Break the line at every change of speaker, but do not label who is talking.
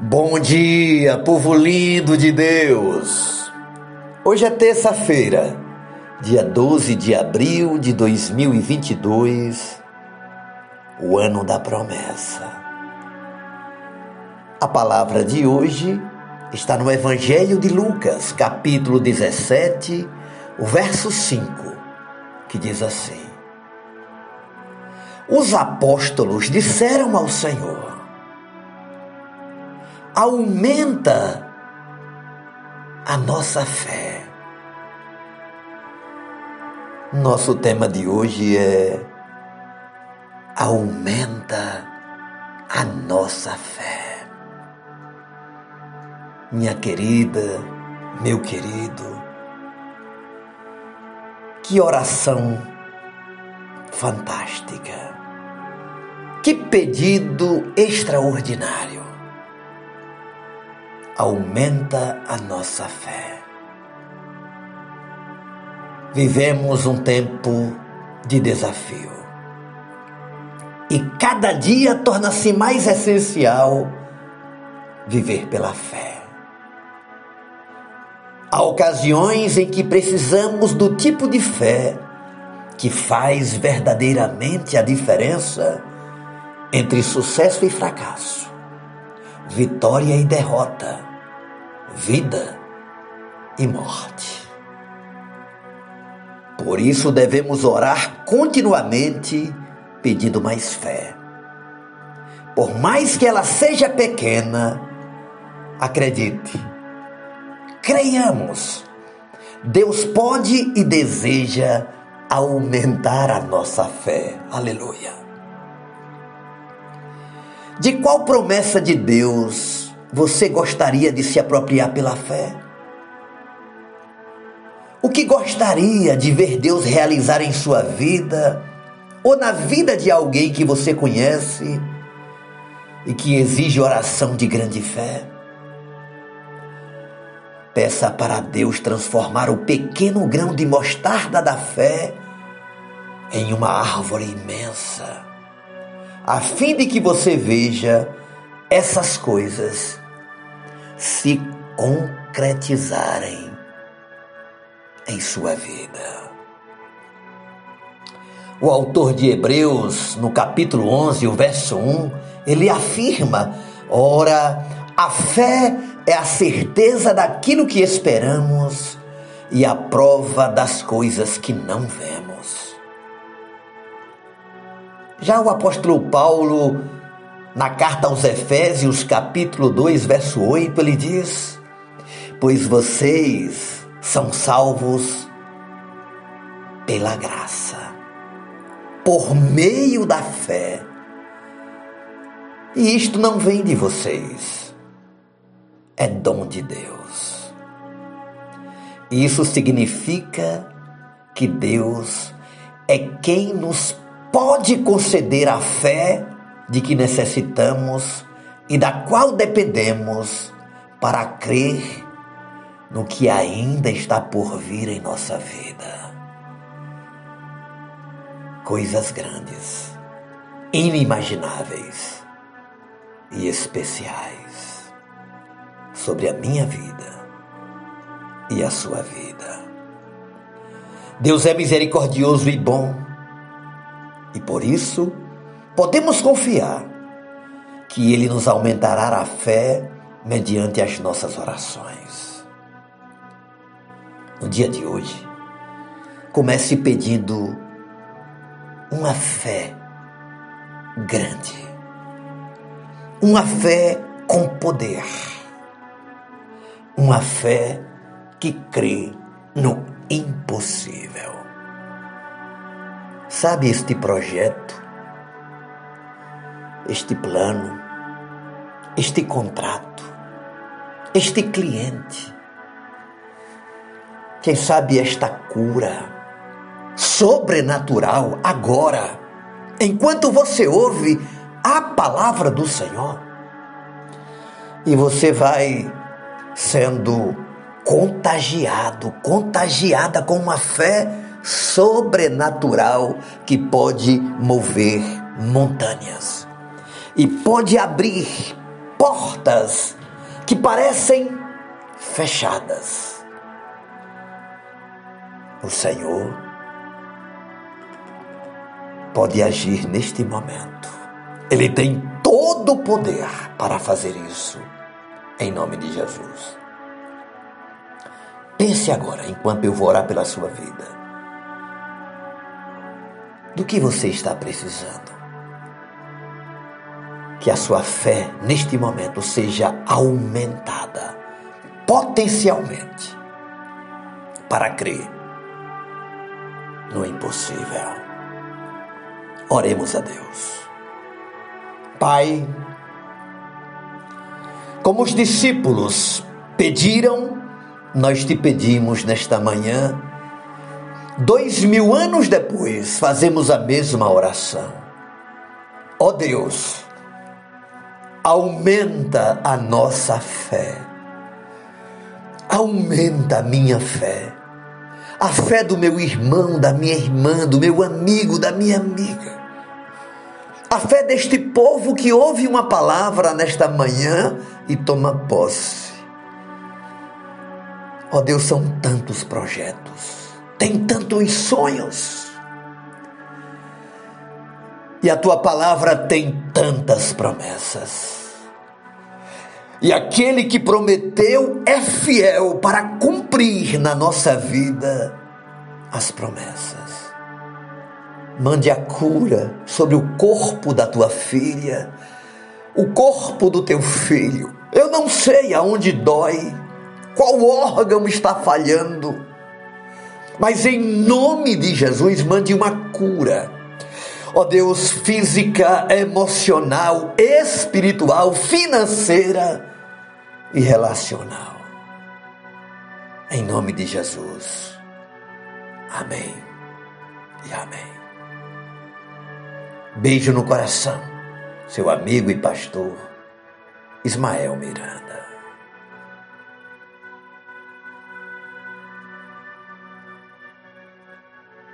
Bom dia, povo lindo de Deus! Hoje é terça-feira, dia 12 de abril de 2022, o ano da promessa. A palavra de hoje está no Evangelho de Lucas, capítulo 17, o verso 5, que diz assim: Os apóstolos disseram ao Senhor: aumenta a nossa fé. Nosso tema de hoje é aumenta a nossa fé. Minha querida, meu querido, que oração fantástica. Que pedido extraordinário aumenta a nossa fé. Vivemos um tempo de desafio. E cada dia torna-se mais essencial viver pela fé. Há ocasiões em que precisamos do tipo de fé que faz verdadeiramente a diferença entre sucesso e fracasso vitória e derrota, vida e morte. Por isso devemos orar continuamente pedindo mais fé. Por mais que ela seja pequena, acredite, creiamos. Deus pode e deseja aumentar a nossa fé. Aleluia. De qual promessa de Deus você gostaria de se apropriar pela fé? O que gostaria de ver Deus realizar em sua vida ou na vida de alguém que você conhece e que exige oração de grande fé? Peça para Deus transformar o pequeno grão de mostarda da fé em uma árvore imensa a fim de que você veja essas coisas se concretizarem em sua vida. O autor de Hebreus, no capítulo 11, o verso 1, ele afirma: Ora, a fé é a certeza daquilo que esperamos e a prova das coisas que não vemos. Já o apóstolo Paulo, na carta aos Efésios, capítulo 2, verso 8, ele diz: Pois vocês são salvos pela graça, por meio da fé. E isto não vem de vocês, é dom de Deus. Isso significa que Deus é quem nos pode conceder a fé de que necessitamos e da qual dependemos para crer no que ainda está por vir em nossa vida. Coisas grandes, inimagináveis e especiais sobre a minha vida e a sua vida. Deus é misericordioso e bom e por isso, podemos confiar que Ele nos aumentará a fé mediante as nossas orações. No dia de hoje, comece pedindo uma fé grande, uma fé com poder, uma fé que crê no impossível. Sabe este projeto, este plano, este contrato, este cliente, quem sabe esta cura sobrenatural agora, enquanto você ouve a palavra do Senhor, e você vai sendo contagiado, contagiada com uma fé sobrenatural que pode mover montanhas e pode abrir portas que parecem fechadas. O Senhor pode agir neste momento. Ele tem todo o poder para fazer isso, em nome de Jesus. Pense agora, enquanto eu vou orar pela sua vida, do que você está precisando. Que a sua fé, neste momento, seja aumentada, potencialmente, para crer no impossível. Oremos a Deus. Pai, como os discípulos pediram, nós te pedimos nesta manhã, dois mil anos depois, fazemos a mesma oração. Ó oh Deus, aumenta a nossa fé, aumenta a minha fé, a fé do meu irmão, da minha irmã, do meu amigo, da minha amiga a fé deste povo que ouve uma palavra nesta manhã e toma posse. Ó oh Deus, são tantos projetos, tem tantos sonhos. E a tua palavra tem tantas promessas. E aquele que prometeu é fiel para cumprir na nossa vida as promessas. Mande a cura sobre o corpo da tua filha, o corpo do teu filho. Eu não sei aonde dói, qual órgão está falhando, mas em nome de Jesus, mande uma cura. Ó oh Deus, física, emocional, espiritual, financeira e relacional. Em nome de Jesus. Amém e amém. Beijo no coração, seu amigo e pastor Ismael Miranda.